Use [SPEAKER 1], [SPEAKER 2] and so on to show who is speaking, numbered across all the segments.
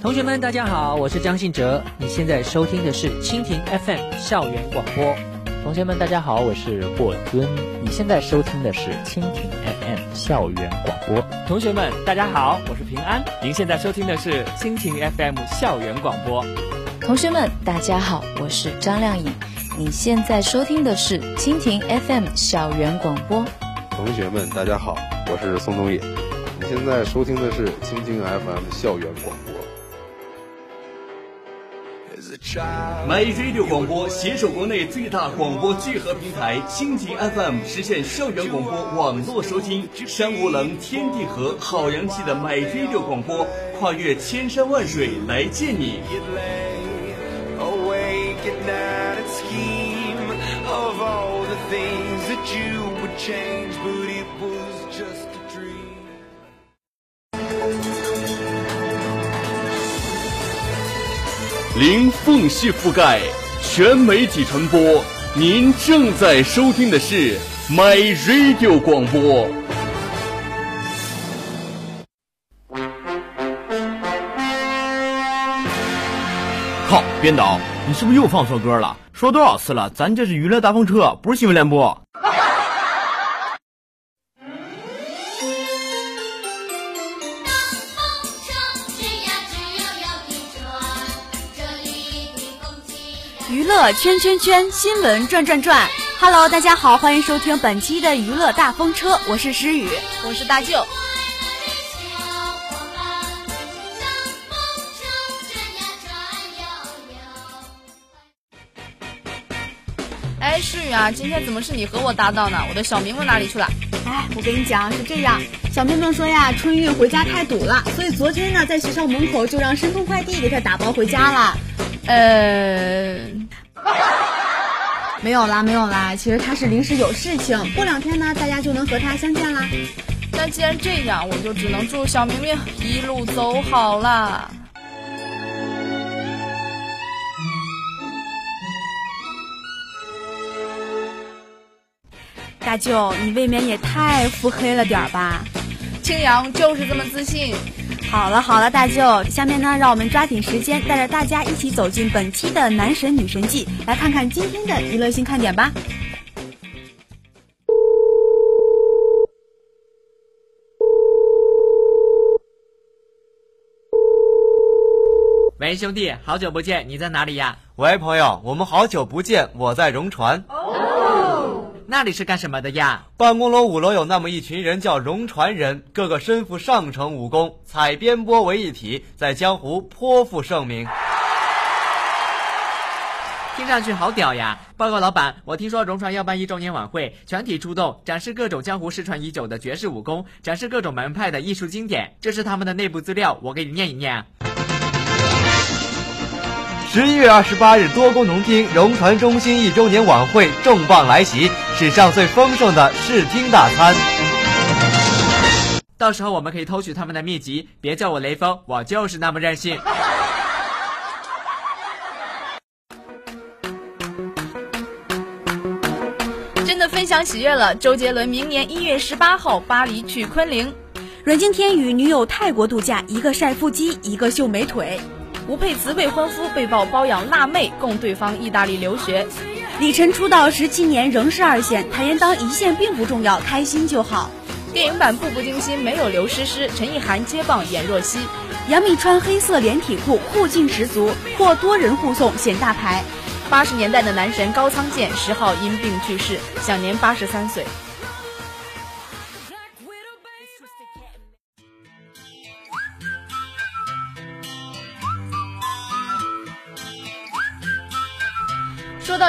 [SPEAKER 1] 同学们，大家好，我是张信哲。你现在收听的是蜻蜓 FM 校园广播。
[SPEAKER 2] 同学们，大家好，我是霍尊。你现在收听的是蜻蜓 FM 校园广播。
[SPEAKER 3] 同学们，大家好，我是平安。您现在收听的是蜻蜓 FM 校园广播。
[SPEAKER 4] 同学们，大家好，我是张靓颖。你现在收听的是蜻蜓 FM 校园广播。
[SPEAKER 5] 同学们，大家好，我是宋冬野。你现在收听的是蜻蜓 FM 校园广播。
[SPEAKER 6] My Radio 广播携手国内最大广播聚合平台蜻蜓 FM，实现校园广播网络收听。山无棱，天地合，好洋气的 My Radio 广播，跨越千山万水来见你。零缝隙覆盖，全媒体传播。您正在收听的是 My Radio 广播。
[SPEAKER 7] 靠，编导，你是不是又放错歌了？说多少次了，咱这是娱乐大风车，不是新闻联播。
[SPEAKER 8] 乐圈圈圈，新闻转转转。Hello，大家好，欢迎收听本期的娱乐大风车，我是诗雨，
[SPEAKER 9] 我是大舅。哎，诗雨啊，今天怎么是你和我搭档呢？我的小明问哪里去了？
[SPEAKER 8] 哎，我跟你讲是这样，小明明说呀，春运回家太堵了，所以昨天呢，在学校门口就让申通快递给他打包回家了。呃，没有啦，没有啦。其实他是临时有事情，过两天呢，大家就能和他相见啦。
[SPEAKER 9] 那既然这样，我就只能祝小明明一路走好啦。
[SPEAKER 8] 大舅，你未免也太腹黑了点吧？
[SPEAKER 9] 青阳就是这么自信。
[SPEAKER 8] 好了好了，大舅，下面呢，让我们抓紧时间，带着大家一起走进本期的男神女神记，来看看今天的娱乐新看点吧。
[SPEAKER 1] 喂，兄弟，好久不见，你在哪里呀？
[SPEAKER 10] 喂，朋友，我们好久不见，我在荣传。
[SPEAKER 1] 那里是干什么的呀？
[SPEAKER 10] 办公楼五楼有那么一群人，叫龙传人，个个身负上乘武功，采编播为一体，在江湖颇负盛名。
[SPEAKER 1] 听上去好屌呀！报告老板，我听说荣传要办一周年晚会，全体出动，展示各种江湖失传已久的绝世武功，展示各种门派的艺术经典。这是他们的内部资料，我给你念一念。
[SPEAKER 10] 十一月二十八日，多功能厅融团中心一周年晚会重磅来袭，史上最丰盛的视听大餐。
[SPEAKER 1] 到时候我们可以偷取他们的秘籍，别叫我雷锋，我就是那么任性。
[SPEAKER 9] 真的分享喜悦了，周杰伦明年一月十八号巴黎去昆凌，
[SPEAKER 8] 阮经天与女友泰国度假，一个晒腹肌，一个秀美腿。
[SPEAKER 9] 吴佩慈未婚夫被曝包养辣妹，供对方意大利留学。
[SPEAKER 8] 李晨出道十七年仍是二线，坦言当一线并不重要，开心就好。
[SPEAKER 9] 电影版《步步惊心》没有刘诗诗，陈意涵接棒演若曦。
[SPEAKER 8] 杨幂穿黑色连体裤，酷劲十足，获多人护送显大牌。
[SPEAKER 9] 八十年代的男神高仓健十号因病去世，享年八十三岁。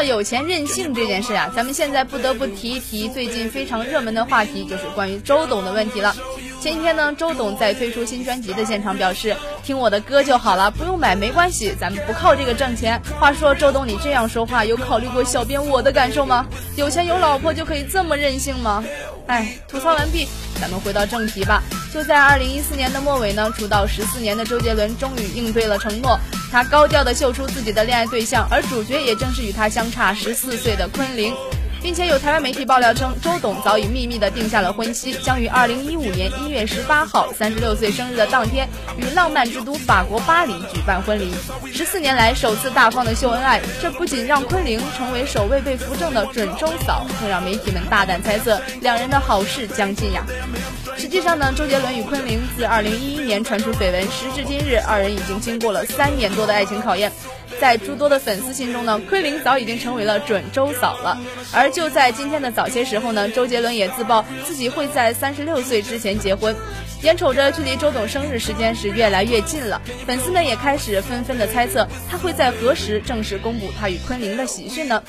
[SPEAKER 9] 有钱任性这件事啊，咱们现在不得不提一提最近非常热门的话题，就是关于周董的问题了。前几天呢，周董在推出新专辑的现场表示：“听我的歌就好了，不用买没关系，咱们不靠这个挣钱。”话说，周董你这样说话，有考虑过小编我的感受吗？有钱有老婆就可以这么任性吗？哎，吐槽完毕，咱们回到正题吧。就在二零一四年的末尾呢，出道十四年的周杰伦终于应对了承诺，他高调的秀出自己的恋爱对象，而主角也正是与他相差十四岁的昆凌。并且有台湾媒体爆料称，周董早已秘密的定下了婚期，将于二零一五年一月十八号三十六岁生日的当天，与浪漫之都法国巴黎举办婚礼。十四年来首次大方的秀恩爱，这不仅让昆凌成为首位被扶正的准周嫂，更让媒体们大胆猜测两人的好事将近呀。实际上呢，周杰伦与昆凌自二零一一年传出绯闻，时至今日，二人已经经过了三年多的爱情考验。在诸多的粉丝心中呢，昆凌早已经成为了准周嫂了。而就在今天的早些时候呢，周杰伦也自曝自己会在三十六岁之前结婚。眼瞅着距离周董生日时间是越来越近了，粉丝们也开始纷纷的猜测他会在何时正式公布他与昆凌的喜讯呢？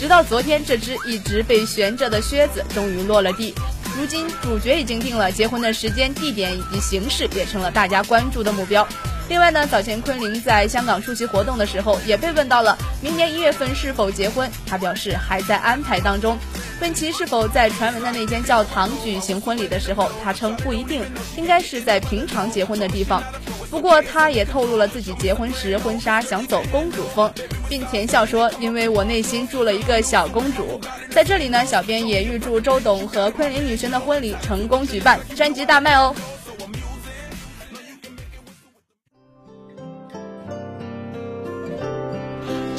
[SPEAKER 9] 直到昨天，这只一直被悬着的靴子终于落了地。如今主角已经定了，结婚的时间、地点以及形式也成了大家关注的目标。另外呢，早前昆凌在香港出席活动的时候，也被问到了明年一月份是否结婚，他表示还在安排当中。问其是否在传闻的那间教堂举行婚礼的时候，他称不一定，应该是在平常结婚的地方。不过他也透露了自己结婚时婚纱想走公主风，并甜笑说：“因为我内心住了一个小公主。”在这里呢，小编也预祝周董和昆凌女神的婚礼成功举办，专辑大卖哦。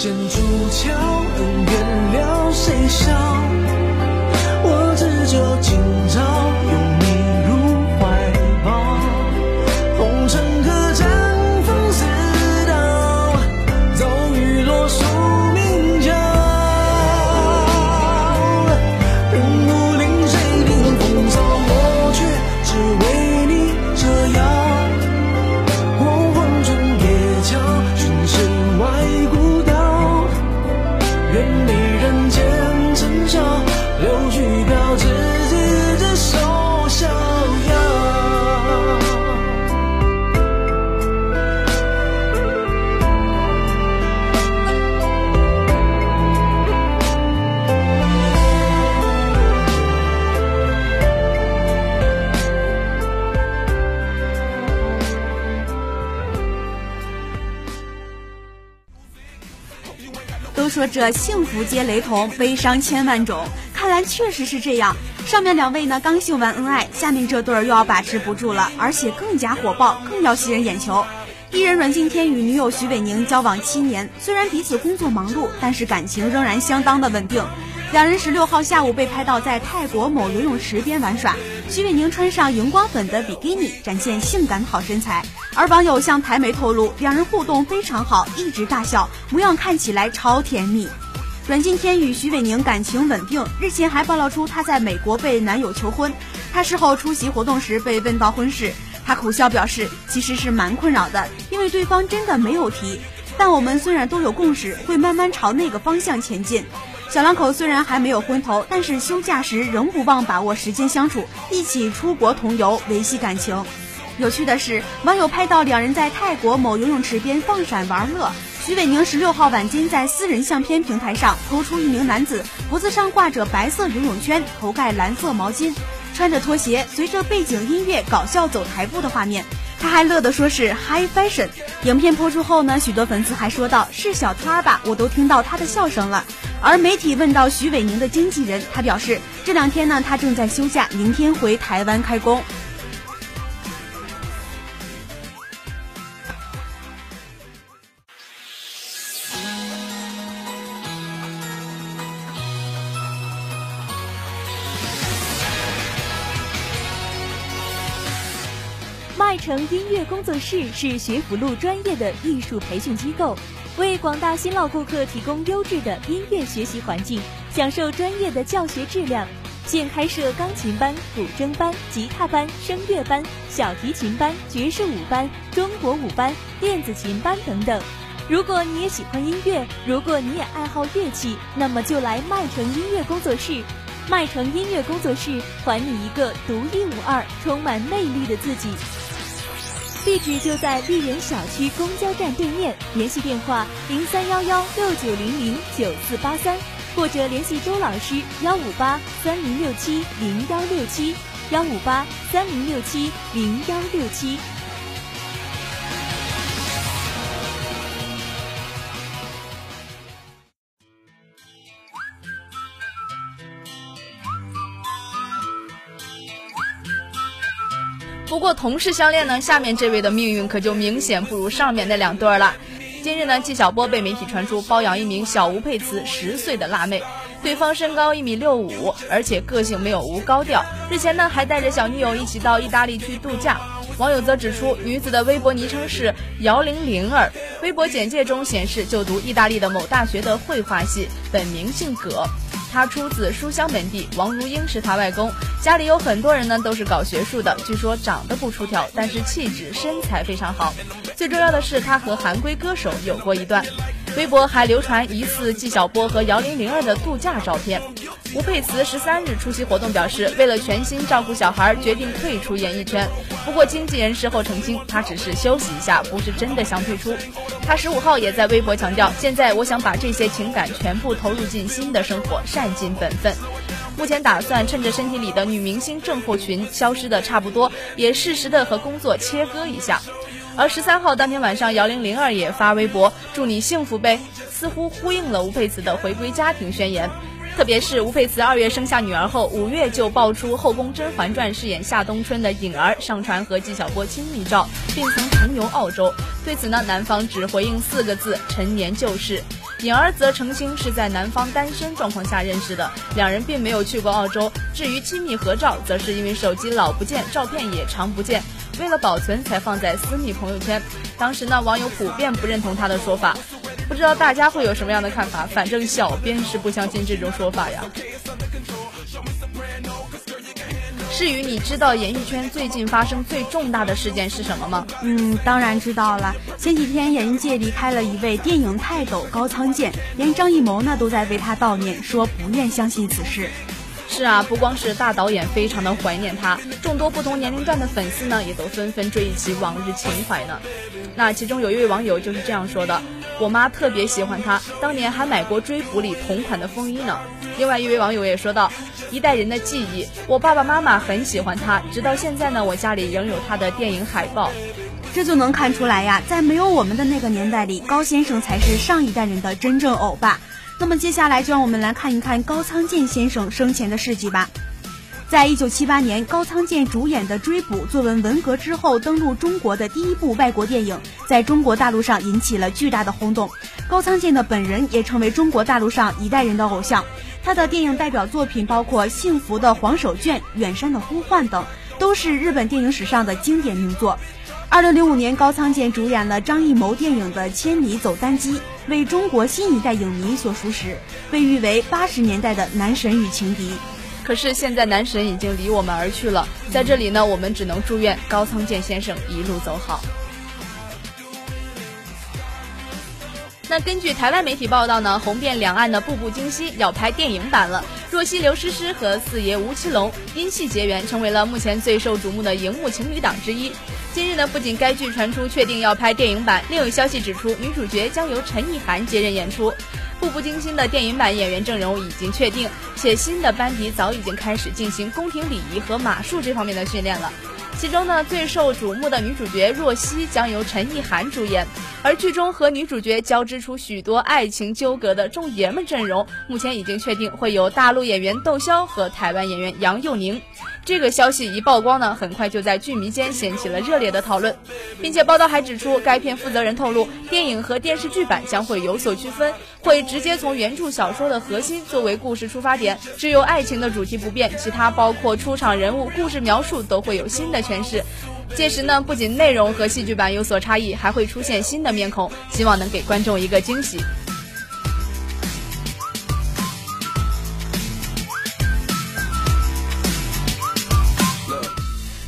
[SPEAKER 11] 剑出鞘，恩怨了谁笑？我只求今
[SPEAKER 8] 这幸福皆雷同，悲伤千万种。看来确实是这样。上面两位呢刚秀完恩爱，下面这对儿又要把持不住了，而且更加火爆，更要吸人眼球。艺人阮经天与女友徐伟宁交往七年，虽然彼此工作忙碌，但是感情仍然相当的稳定。两人十六号下午被拍到在泰国某游泳池边玩耍，徐伟宁穿上荧光粉的比基尼，展现性感好身材。而网友向台媒透露，两人互动非常好，一直大笑，模样看起来超甜蜜。阮经天与徐伟宁感情稳定，日前还爆料出他在美国被男友求婚。他事后出席活动时被问到婚事，他苦笑表示其实是蛮困扰的，因为对方真的没有提。但我们虽然都有共识，会慢慢朝那个方向前进。小两口虽然还没有婚头，但是休假时仍不忘把握时间相处，一起出国同游，维系感情。有趣的是，网友拍到两人在泰国某游泳池边放闪玩乐。徐伟宁十六号晚间在私人相片平台上偷出一名男子脖子上挂着白色游泳圈，头盖蓝色毛巾，穿着拖鞋，随着背景音乐搞笑走台步的画面。他还乐得说是 high fashion。影片播出后呢，许多粉丝还说道是小摊儿吧，我都听到他的笑声了。而媒体问到徐伟宁的经纪人，他表示这两天呢他正在休假，明天回台湾开工。
[SPEAKER 12] 麦城音乐工作室是学府路专业的艺术培训机构，为广大新老顾客提供优质的音乐学习环境，享受专业的教学质量。现开设钢琴班、古筝班、吉他班、声乐班、小提琴班、爵士舞班、中国舞班、电子琴班等等。如果你也喜欢音乐，如果你也爱好乐器，那么就来麦城音乐工作室。麦城音乐工作室还你一个独一无二、充满魅力的自己。地址就在丽园小区公交站对面，联系电话零三幺幺六九零零九四八三，或者联系周老师幺五八三零六七零幺六七幺五八三零六七零幺六七。
[SPEAKER 9] 不过同是相恋呢，下面这位的命运可就明显不如上面那两对了。今日呢，纪晓波被媒体传出包养一名小吴佩慈十岁的辣妹，对方身高一米六五，而且个性没有吴高调。日前呢，还带着小女友一起到意大利去度假。网友则指出，女子的微博昵称是姚玲玲儿，微博简介中显示就读意大利的某大学的绘画系，本名姓葛。他出自书香门第，王如英是他外公，家里有很多人呢都是搞学术的。据说长得不出挑，但是气质身材非常好。最重要的是，他和韩归歌手有过一段。微博还流传疑似纪晓波和姚玲玲儿的度假照片。吴佩慈十三日出席活动表示，为了全心照顾小孩，决定退出演艺圈。不过经纪人事后澄清，她只是休息一下，不是真的想退出。她十五号也在微博强调，现在我想把这些情感全部投入进新的生活，善尽本分。目前打算趁着身体里的女明星症候群消失的差不多，也适时的和工作切割一下。而十三号当天晚上，姚玲玲儿也发微博祝你幸福呗，似乎呼应了吴佩慈的回归家庭宣言。特别是吴佩慈二月生下女儿后，五月就爆出《后宫甄嬛传》饰演夏冬春的颖儿上传和纪晓波亲密照，并曾同游澳洲。对此呢，男方只回应四个字：陈年旧事。颖儿则澄清是在男方单身状况下认识的，两人并没有去过澳洲。至于亲密合照，则是因为手机老不见，照片也常不见。为了保存才放在私密朋友圈，当时呢网友普遍不认同他的说法，不知道大家会有什么样的看法？反正小编是不相信这种说法呀。至于，你知道演艺圈最近发生最重大的事件是什么吗？
[SPEAKER 8] 嗯，当然知道了。前几天演艺界离开了一位电影泰斗高仓健，连张艺谋呢都在为他悼念，说不愿相信此事。
[SPEAKER 9] 是啊，不光是大导演非常的怀念他，众多不同年龄段的粉丝呢，也都纷纷追忆起往日情怀呢。那其中有一位网友就是这样说的：“我妈特别喜欢他，当年还买过追捕里同款的风衣呢。”另外一位网友也说道：“一代人的记忆，我爸爸妈妈很喜欢他，直到现在呢，我家里仍有他的电影海报。”
[SPEAKER 8] 这就能看出来呀，在没有我们的那个年代里，高先生才是上一代人的真正欧巴。那么接下来就让我们来看一看高仓健先生生前的事迹吧。在一九七八年，高仓健主演的《追捕》作文文革之后登陆中国的第一部外国电影，在中国大陆上引起了巨大的轰动。高仓健的本人也成为中国大陆上一代人的偶像。他的电影代表作品包括《幸福的黄手绢》《远山的呼唤》等，都是日本电影史上的经典名作。二零零五年，高仓健主演了张艺谋电影的《千里走单骑》，为中国新一代影迷所熟识，被誉为八十年代的男神与情敌。
[SPEAKER 9] 可是现在男神已经离我们而去了，在这里呢，我们只能祝愿高仓健先生一路走好。那根据台湾媒体报道呢，红遍两岸的《步步惊心》要拍电影版了。若曦刘诗诗和四爷吴奇隆因戏结缘，成为了目前最受瞩目的荧幕情侣档之一。今日呢，不仅该剧传出确定要拍电影版，另有消息指出，女主角将由陈意涵接任演出。《步步惊心》的电影版演员阵容已经确定，且新的班底早已经开始进行宫廷礼仪和马术这方面的训练了。其中呢，最受瞩目的女主角若曦将由陈意涵主演，而剧中和女主角交织出许多爱情纠葛的众爷们阵容，目前已经确定会有大陆演员窦骁和台湾演员杨佑宁。这个消息一曝光呢，很快就在剧迷间掀起了热烈的讨论，并且报道还指出，该片负责人透露，电影和电视剧版将会有所区分，会直接从原著小说的核心作为故事出发点，只有爱情的主题不变，其他包括出场人物、故事描述都会有新的诠释。届时呢，不仅内容和戏剧版有所差异，还会出现新的面孔，希望能给观众一个惊喜。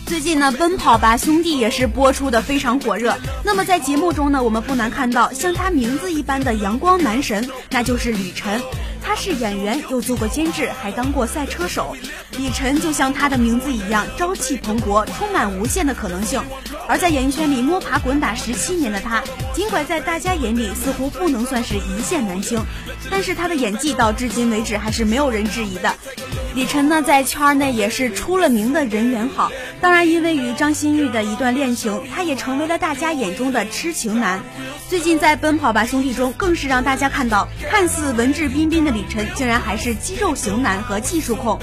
[SPEAKER 8] 最近呢，《奔跑吧兄弟》也是播出的非常火热。那么在节目中呢，我们不难看到像他名字一般的阳光男神，那就是李晨。他是演员，又做过监制，还当过赛车手。李晨就像他的名字一样，朝气蓬勃，充满无限的可能性。而在演艺圈里摸爬滚打十七年的他，尽管在大家眼里似乎不能算是一线男星，但是他的演技到至今为止还是没有人质疑的。李晨呢，在圈内也是出了名的人缘好。当然，因为与张馨予的一段恋情，他也成为了大家眼中的痴情男。最近在《奔跑吧兄弟》中，更是让大家看到，看似文质彬彬的李晨，竟然还是肌肉型男和技术控。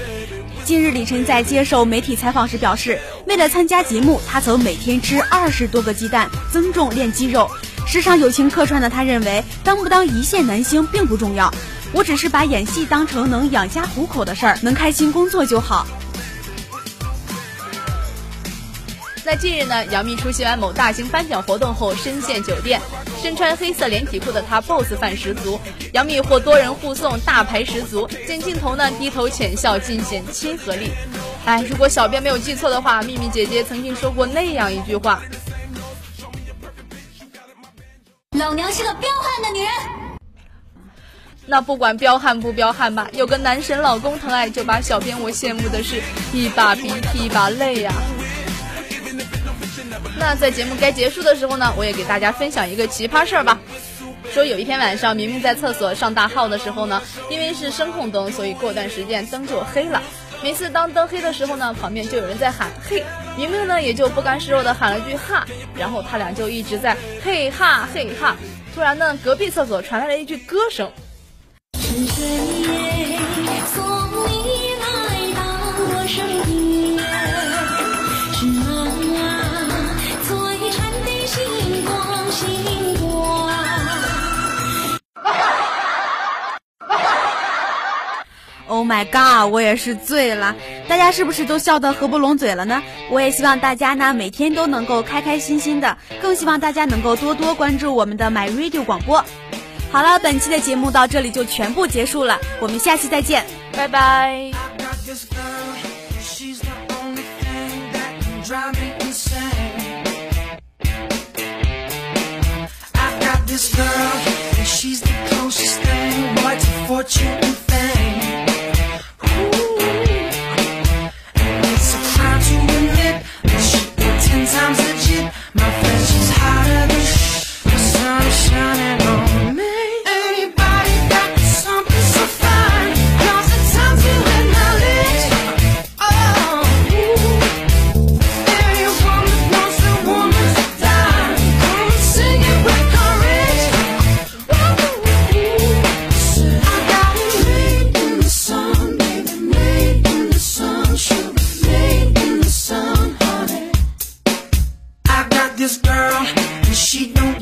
[SPEAKER 8] 近日，李晨在接受媒体采访时表示，为了参加节目，他曾每天吃二十多个鸡蛋，增重练肌肉。时常友情客串的他认为，当不当一线男星并不重要，我只是把演戏当成能养家糊口的事儿，能开心工作就好。
[SPEAKER 9] 那近日呢，杨幂出席完某大型颁奖活动后深陷酒店，身穿黑色连体裤的她 boss 范十足，杨幂获多人护送，大牌十足。见镜头呢，低头浅笑，尽显亲和力。哎，如果小编没有记错的话，幂幂姐姐曾经说过那样一句话：“
[SPEAKER 13] 老娘是个彪悍的女人。”
[SPEAKER 9] 那不管彪悍不彪悍吧，有个男神老公疼爱，就把小编我羡慕的是一把鼻涕一把泪呀。那在节目该结束的时候呢，我也给大家分享一个奇葩事儿吧。说有一天晚上，明明在厕所上大号的时候呢，因为是声控灯，所以过段时间灯就黑了。每次当灯黑的时候呢，旁边就有人在喊嘿，明明呢也就不甘示弱的喊了句哈，然后他俩就一直在嘿哈嘿哈。突然呢，隔壁厕所传来了一句歌声。
[SPEAKER 8] Oh my god！我也是醉了，大家是不是都笑得合不拢嘴了呢？我也希望大家呢每天都能够开开心心的，更希望大家能够多多关注我们的 My Radio 广播。好了，本期的节目到这里就全部结束了，我们下期再见，
[SPEAKER 9] 拜拜。
[SPEAKER 11] This girl, and she don't